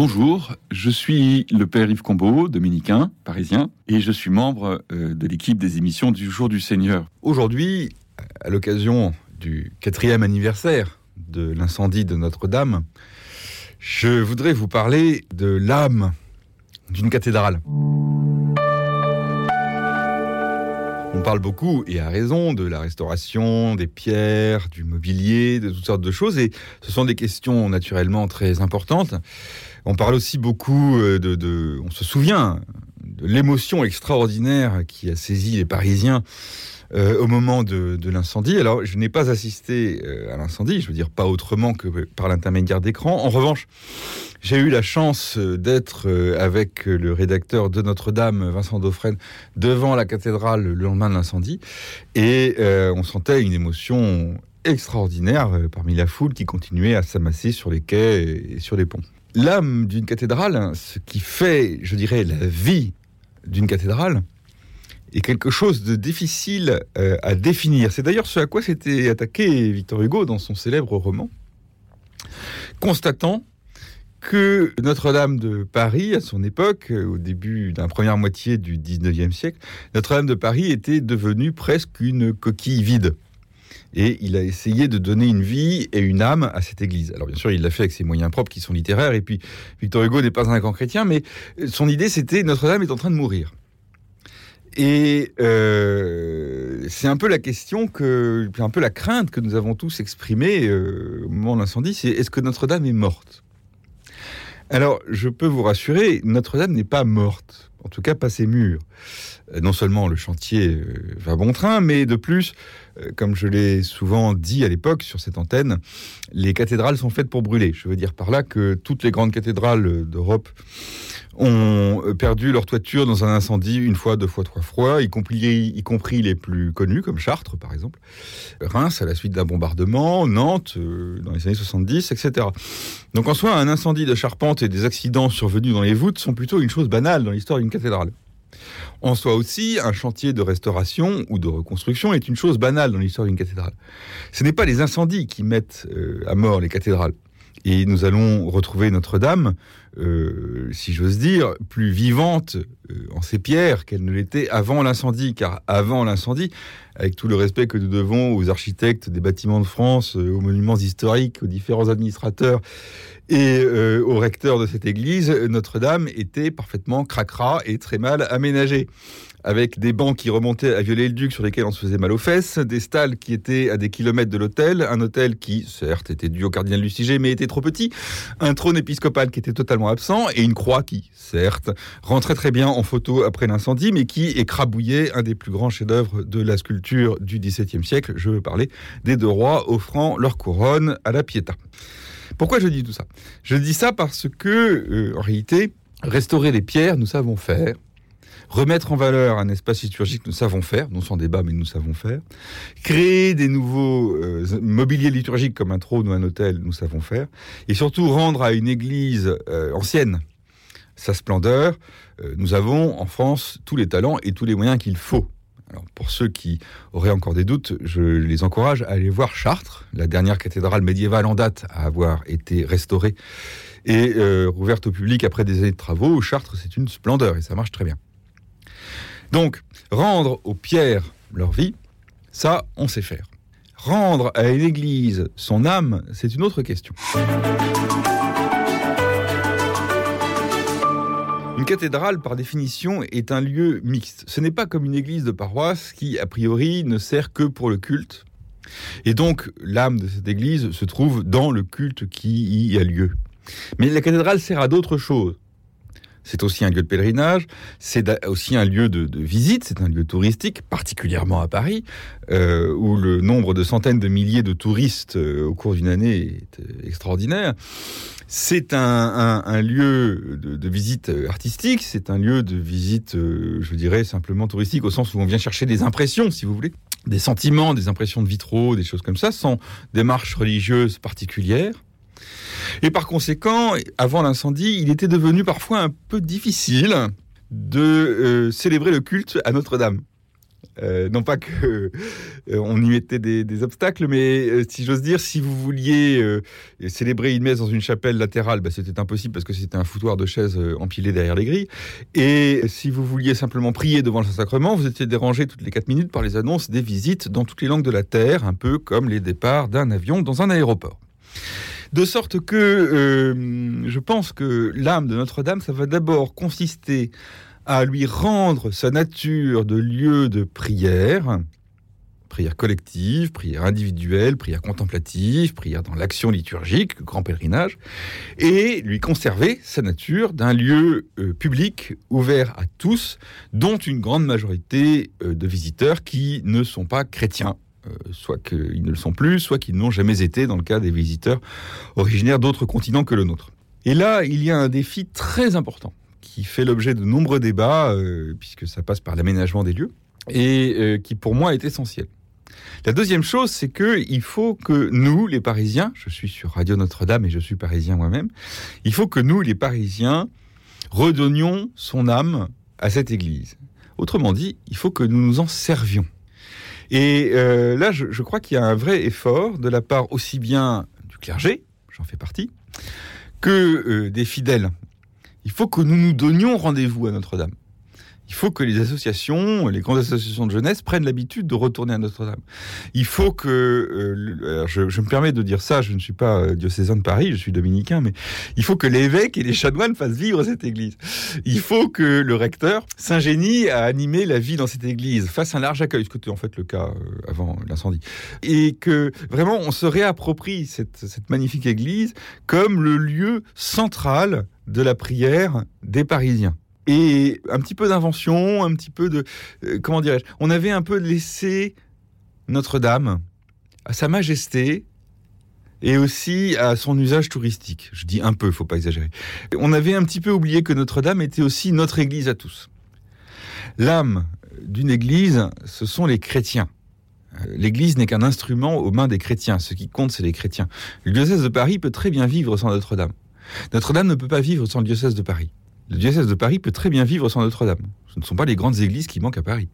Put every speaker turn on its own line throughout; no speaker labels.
Bonjour, je suis le père Yves Combeau, dominicain, parisien, et je suis membre euh, de l'équipe des émissions du Jour du Seigneur.
Aujourd'hui, à l'occasion du quatrième anniversaire de l'incendie de Notre-Dame, je voudrais vous parler de l'âme d'une cathédrale. On parle beaucoup, et à raison, de la restauration, des pierres, du mobilier, de toutes sortes de choses, et ce sont des questions naturellement très importantes. On parle aussi beaucoup euh, de... on se souvient de l'émotion extraordinaire qui a saisi les Parisiens euh, au moment de, l'incendie. Alors, je n'ai pas assisté euh, à l'incendie, je veux dire pas autrement que par l'intermédiaire d'écran. En revanche, j'ai eu la chance d'être avec le rédacteur de Notre-Dame, Vincent Dauphren, devant la cathédrale le lendemain de l'incendie, et on sentait une émotion extraordinaire parmi la foule qui continuait à s'amasser sur les quais et sur les ponts. L'âme d'une cathédrale, ce qui fait, je dirais, la vie d'une cathédrale, est quelque chose de difficile euh, à définir. C'est d'ailleurs ce à quoi s'était attaqué Victor Hugo dans son célèbre roman, constatant que Notre-Dame de Paris, à son époque, euh, au début de la première moitié du 19e siècle, Notre-Dame de Paris était devenue presque une coquille vide. Et il a essayé de donner une vie et une âme à cette église. Alors bien sûr, il l'a fait avec ses moyens propres qui sont littéraires. Et puis, Victor Hugo n'est pas un grand chrétien, mais son idée, c'était Notre-Dame est en train de mourir. Et euh, c'est un peu la question que, un peu la crainte que nous avons tous exprimée euh, au moment de l'incendie, c'est est-ce que Notre-Dame est morte? Alors, je peux vous rassurer, Notre-Dame n'est pas morte, en tout cas pas ses murs. Euh, non seulement le chantier va bon train, mais de plus, comme je l'ai souvent dit à l'époque sur cette antenne, les cathédrales sont faites pour brûler. Je veux dire par là que toutes les grandes cathédrales d'Europe ont perdu leur toiture dans un incendie une fois, deux fois, trois fois, y compris, y compris les plus connus, comme Chartres par exemple, Reims à la suite d'un bombardement, Nantes euh, dans les années 70, etc. Donc en soi, un incendie de charpente et des accidents survenus dans les voûtes sont plutôt une chose banale dans l'histoire cathédrale. En soi aussi, un chantier de restauration ou de reconstruction est une chose banale dans l'histoire d'une cathédrale. Ce n'est pas les incendies qui mettent euh, à mort les cathédrales. Et nous allons retrouver Notre-Dame, euh, si j'ose dire, plus vivante euh, en ses pierres qu'elle ne l'était avant l'incendie. Car avant l'incendie, avec tout le respect que nous devons aux architectes des bâtiments de France, euh, aux monuments historiques, aux différents administrateurs et au recteur de cette église, Notre-Dame était parfaitement cracra et très mal aménagée avec des bancs qui remontaient à Viollet-le-Duc sur lesquels on se faisait mal aux fesses, des stalles qui étaient à des kilomètres de l'hôtel, un hôtel qui, certes, était dû au cardinal Lustiger, mais était trop petit, un trône épiscopal qui était totalement absent, et une croix qui, certes, rentrait très bien en photo après l'incendie, mais qui écrabouillait un des plus grands chefs-d'œuvre de la sculpture du XVIIe siècle, je veux parler des deux rois offrant leur couronne à la Pietà. Pourquoi je dis tout ça? Je dis ça parce que, euh, en réalité, restaurer les pierres, nous savons faire. Remettre en valeur un espace liturgique, nous savons faire, non sans débat, mais nous savons faire. Créer des nouveaux euh, mobiliers liturgiques comme un trône ou un hôtel, nous savons faire. Et surtout rendre à une église euh, ancienne sa splendeur. Euh, nous avons en France tous les talents et tous les moyens qu'il faut. Alors, pour ceux qui auraient encore des doutes, je les encourage à aller voir Chartres, la dernière cathédrale médiévale en date à avoir été restaurée et rouverte au public après des années de travaux. Chartres, c'est une splendeur et ça marche très bien. Donc, rendre aux pierres leur vie, ça, on sait faire. Rendre à une église son âme, c'est une autre question. Une cathédrale, par définition, est un lieu mixte. Ce n'est pas comme une église de paroisse qui, a priori, ne sert que pour le culte. Et donc, l'âme de cette église se trouve dans le culte qui y a lieu. Mais la cathédrale sert à d'autres choses c'est aussi un lieu de pèlerinage, c'est aussi un lieu de, visite, c'est un lieu touristique, particulièrement à Paris, euh, où le nombre de centaines de milliers de touristes euh, au cours d'une année est euh, extraordinaire. C'est un, lieu de, visite artistique, c'est un lieu de visite, je dirais, simplement touristique, au sens où on vient chercher des impressions, si vous voulez, des sentiments, des impressions de vitraux, des choses comme ça, sans démarche religieuse particulière. Et par conséquent, avant l'incendie, il était devenu parfois un peu difficile de euh, célébrer le culte à Notre-Dame. Euh, non pas que euh, on y mettait des, obstacles, mais si j'ose dire, si vous vouliez célébrer une messe dans une chapelle latérale, bah, c'était impossible parce que c'était un foutoir de chaises empilées derrière les grilles. Et si vous vouliez simplement prier devant le Saint-Sacrement, vous étiez dérangé toutes les quatre minutes par les annonces des visites dans toutes les langues de la terre, un peu comme les départs d'un avion dans un aéroport. De sorte que je pense que l'âme de Notre-Dame, ça va d'abord consister à lui rendre sa nature de lieu de prière, prière collective, prière individuelle, prière contemplative, prière dans l'action liturgique, grand pèlerinage, et lui conserver sa nature d'un lieu euh, public ouvert à tous, dont une grande majorité euh, de visiteurs qui ne sont pas chrétiens. Euh, soit qu'ils ne le sont plus, soit qu'ils n'ont jamais été dans le cas des visiteurs originaires d'autres continents que le nôtre. Et là, il y a un défi très important qui fait l'objet de nombreux débats, euh, puisque ça passe par l'aménagement des lieux, et euh, qui pour moi est essentiel. La deuxième chose, c'est qu'il faut que nous, les Parisiens, je suis sur Radio Notre-Dame et je suis parisien moi-même, il faut que nous, les Parisiens, redonnions son âme à cette Église. Autrement dit, il faut que nous nous en servions. Et euh, là, je, je crois qu'il y a un vrai effort de la part aussi bien du clergé, j'en fais partie, que des fidèles il faut que nous nous donnions rendez-vous à Notre-Dame. Il faut que les associations, les grandes associations de jeunesse prennent l'habitude de retourner à Notre-Dame. Il faut que, euh, je, me permets de dire ça, je ne suis pas euh, diocésain de Paris, je suis dominicain, mais il faut que l'évêque et les chanoines fassent vivre cette église. Il faut que le recteur s'ingénie à animer la vie dans cette église, fasse un large accueil, ce qui était en fait le cas euh, avant l'incendie. Et que vraiment on se réapproprie cette magnifique église comme le lieu central de la prière des Parisiens. Et un petit peu d'invention, un petit peu de... Euh, comment dirais-je On avait un peu laissé Notre-Dame à sa majesté et aussi à son usage touristique. Je dis un peu, faut pas exagérer. On avait un petit peu oublié que Notre-Dame était aussi notre église à tous. L'âme d'une église, ce sont les chrétiens. Euh, l'église n'est qu'un instrument aux mains des chrétiens. Ce qui compte, c'est les chrétiens. Le diocèse de Paris peut très bien vivre sans Notre-Dame. Notre-Dame ne peut pas vivre sans le diocèse de Paris. Le diocèse de Paris peut très bien vivre sans Notre-Dame. Ce ne sont pas les grandes églises qui manquent à Paris.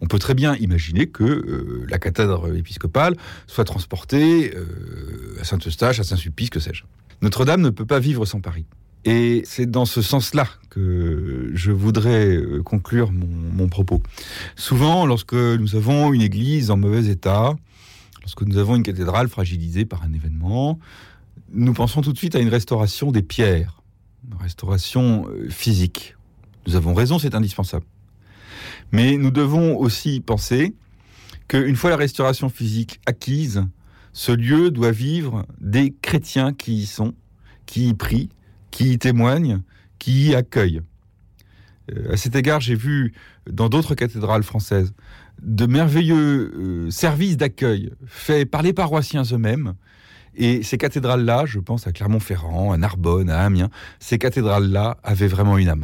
On peut très bien imaginer que euh, la cathédrale épiscopale soit transportée euh, à Saint-Eustache, à Saint-Sulpice, que sais-je. Notre-Dame ne peut pas vivre sans Paris. Et c'est dans ce sens-là que je voudrais euh, conclure mon, mon, propos. Souvent, lorsque nous avons une église en mauvais état, lorsque nous avons une cathédrale fragilisée par un événement, nous pensons tout de suite à une restauration des pierres, restauration euh, physique. Nous avons raison, c'est indispensable. Mais nous devons aussi penser qu'une fois la restauration physique acquise, ce lieu doit vivre des chrétiens qui y sont, qui y prient, qui y témoignent, qui y accueillent. Euh, à cet égard, j'ai vu dans d'autres cathédrales françaises de merveilleux euh, services d'accueil faits par les paroissiens eux-mêmes et ces cathédrales-là, je pense à Clermont-Ferrand, à Narbonne, à Amiens, ces cathédrales-là avaient vraiment une âme.